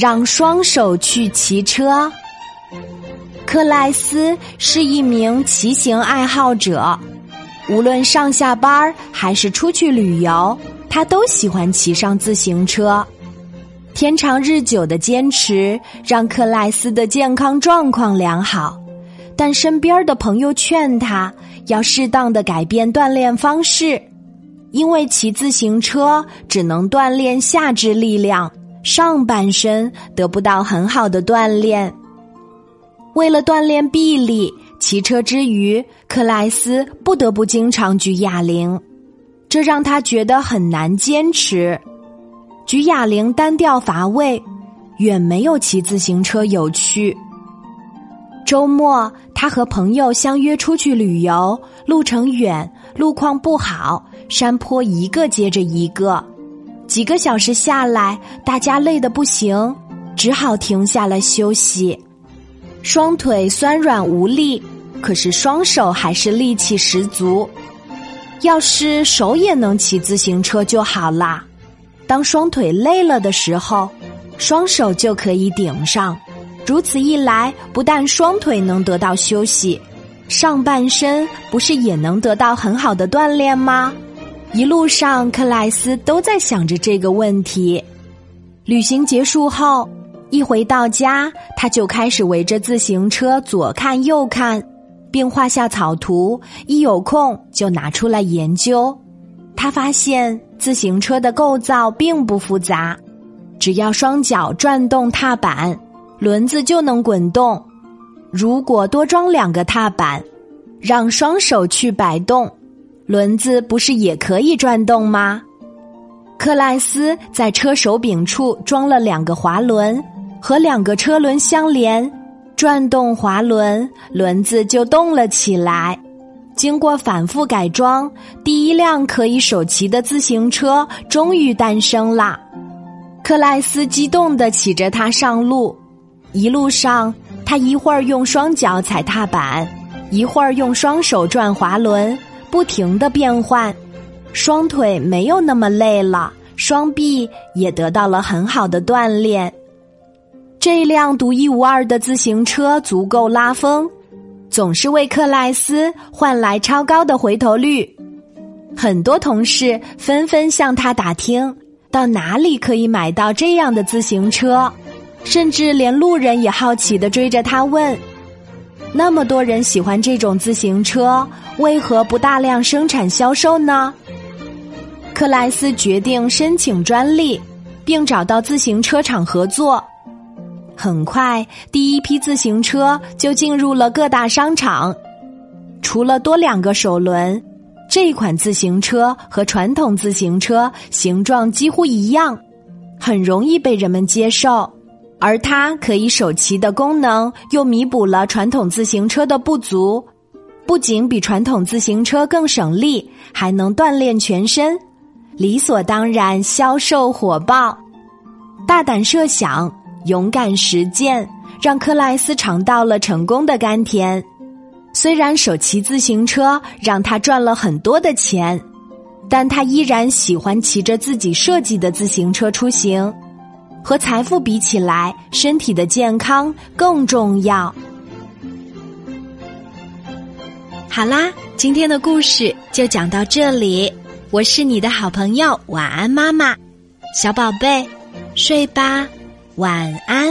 让双手去骑车。克莱斯是一名骑行爱好者，无论上下班还是出去旅游，他都喜欢骑上自行车。天长日久的坚持让克莱斯的健康状况良好，但身边的朋友劝他要适当的改变锻炼方式，因为骑自行车只能锻炼下肢力量，上半身得不到很好的锻炼。为了锻炼臂力，骑车之余，克莱斯不得不经常举哑铃，这让他觉得很难坚持。举哑铃单调乏味，远没有骑自行车有趣。周末，他和朋友相约出去旅游，路程远，路况不好，山坡一个接着一个，几个小时下来，大家累得不行，只好停下来休息。双腿酸软无力，可是双手还是力气十足。要是手也能骑自行车就好啦。当双腿累了的时候，双手就可以顶上。如此一来，不但双腿能得到休息，上半身不是也能得到很好的锻炼吗？一路上，克莱斯都在想着这个问题。旅行结束后。一回到家，他就开始围着自行车左看右看，并画下草图。一有空就拿出来研究。他发现自行车的构造并不复杂，只要双脚转动踏板，轮子就能滚动。如果多装两个踏板，让双手去摆动，轮子不是也可以转动吗？克莱斯在车手柄处装了两个滑轮。和两个车轮相连，转动滑轮，轮子就动了起来。经过反复改装，第一辆可以手骑的自行车终于诞生了。克莱斯激动地骑着它上路，一路上他一会儿用双脚踩踏板，一会儿用双手转滑轮，不停地变换，双腿没有那么累了，双臂也得到了很好的锻炼。这辆独一无二的自行车足够拉风，总是为克莱斯换来超高的回头率。很多同事纷纷向他打听，到哪里可以买到这样的自行车，甚至连路人也好奇的追着他问：那么多人喜欢这种自行车，为何不大量生产销售呢？克莱斯决定申请专利，并找到自行车厂合作。很快，第一批自行车就进入了各大商场。除了多两个手轮，这款自行车和传统自行车形状几乎一样，很容易被人们接受。而它可以手骑的功能又弥补了传统自行车的不足，不仅比传统自行车更省力，还能锻炼全身，理所当然销售火爆。大胆设想。勇敢实践，让克莱斯尝到了成功的甘甜。虽然手骑自行车让他赚了很多的钱，但他依然喜欢骑着自己设计的自行车出行。和财富比起来，身体的健康更重要。好啦，今天的故事就讲到这里。我是你的好朋友晚安妈妈，小宝贝，睡吧。晚安。